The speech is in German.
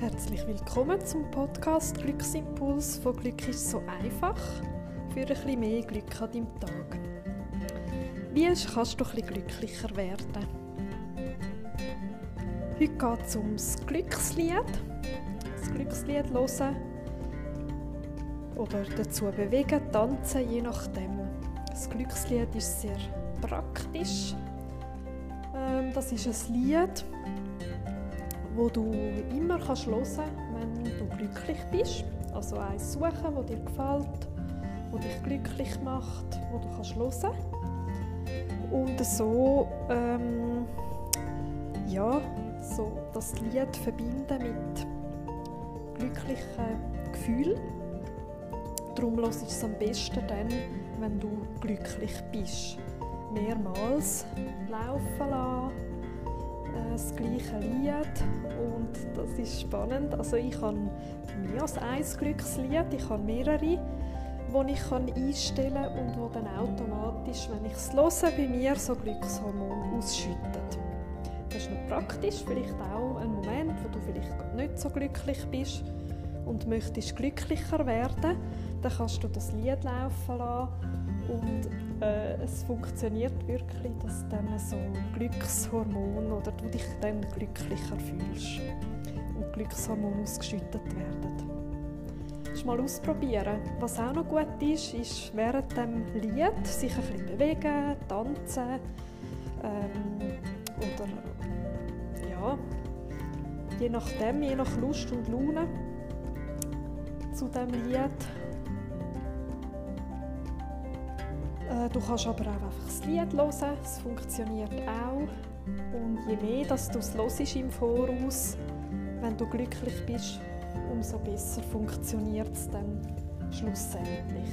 willkommen zum Podcast Glücksimpuls von Glück ist so einfach für ein bisschen mehr Glück an deinem Tag. Wie kannst du ein bisschen glücklicher werden? Heute geht es ums Glückslied. Das Glückslied hören oder dazu bewegen, tanzen, je nachdem. Das Glückslied ist sehr praktisch. Ähm, das ist ein Lied, wo du immer kannst hören wenn du glücklich bist. Also eins suchen, das dir gefällt, das dich glücklich macht, wo du kannst hören Und so, ähm, ja, so das Lied verbinden mit glücklichen Gefühlen. Darum hörst du es am besten dann, wenn du glücklich bist. Mehrmals laufen lassen das gleiche Lied und das ist spannend. Also ich habe mehr als ein Glückslied, ich habe mehrere, die ich einstellen kann und die dann automatisch, wenn ich es höre, bei mir so Glückshormone ausschüttet. Das ist noch praktisch, vielleicht auch ein Moment, wo du vielleicht nicht so glücklich bist und möchtest glücklicher werden, dann kannst du das Lied laufen lassen und äh, es funktioniert wirklich, dass dann so Glückshormone oder du dich dann glücklicher fühlst und Glückshormone ausgeschüttet werden. Das mal ausprobieren. Was auch noch gut ist, ist während dem Lied sich ein bisschen bewegen, tanzen ähm, oder ja, je nachdem, je nach Lust und Laune zu dem Lied du kannst aber auch einfach das Lied hören, es funktioniert auch. Und je mehr dass du es im Voraus, wenn du glücklich bist, umso besser funktioniert es dann schlussendlich.